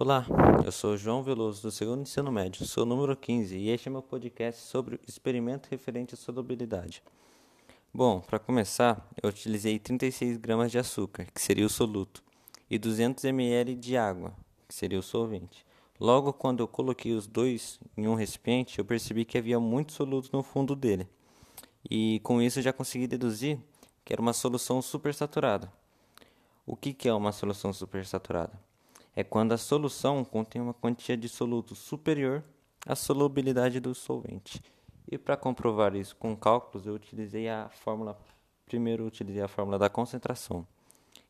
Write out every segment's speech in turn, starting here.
Olá, eu sou João Veloso, do segundo ensino médio, sou número 15 e este é meu podcast sobre o experimento referente à solubilidade. Bom, para começar, eu utilizei 36 gramas de açúcar, que seria o soluto, e 200 ml de água, que seria o solvente. Logo, quando eu coloquei os dois em um recipiente, eu percebi que havia muito soluto no fundo dele. E com isso já consegui deduzir que era uma solução supersaturada. O que, que é uma solução supersaturada? É quando a solução contém uma quantia de soluto superior à solubilidade do solvente. E para comprovar isso com cálculos, eu utilizei a fórmula. Primeiro, utilizei a fórmula da concentração,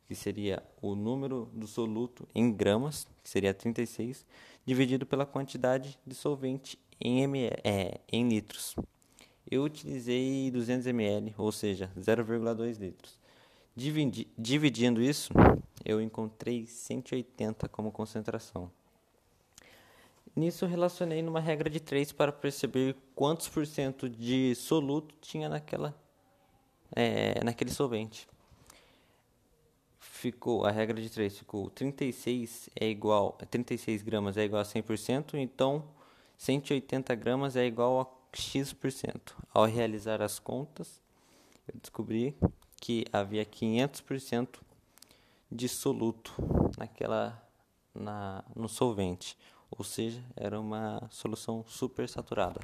que seria o número do soluto em gramas, que seria 36, dividido pela quantidade de solvente em, ml, é, em litros. Eu utilizei 200 ml, ou seja, 0,2 litros. Dividi, dividindo isso, eu encontrei 180 como concentração. Nisso relacionei numa regra de 3 para perceber quantos por cento de soluto tinha naquela, é, naquele solvente. Ficou, a regra de 3 ficou 36 é igual, 36 gramas é igual a 100%, então 180 gramas é igual a X%. Ao realizar as contas, eu descobri que havia 500% de soluto naquela na, no solvente, ou seja, era uma solução super saturada.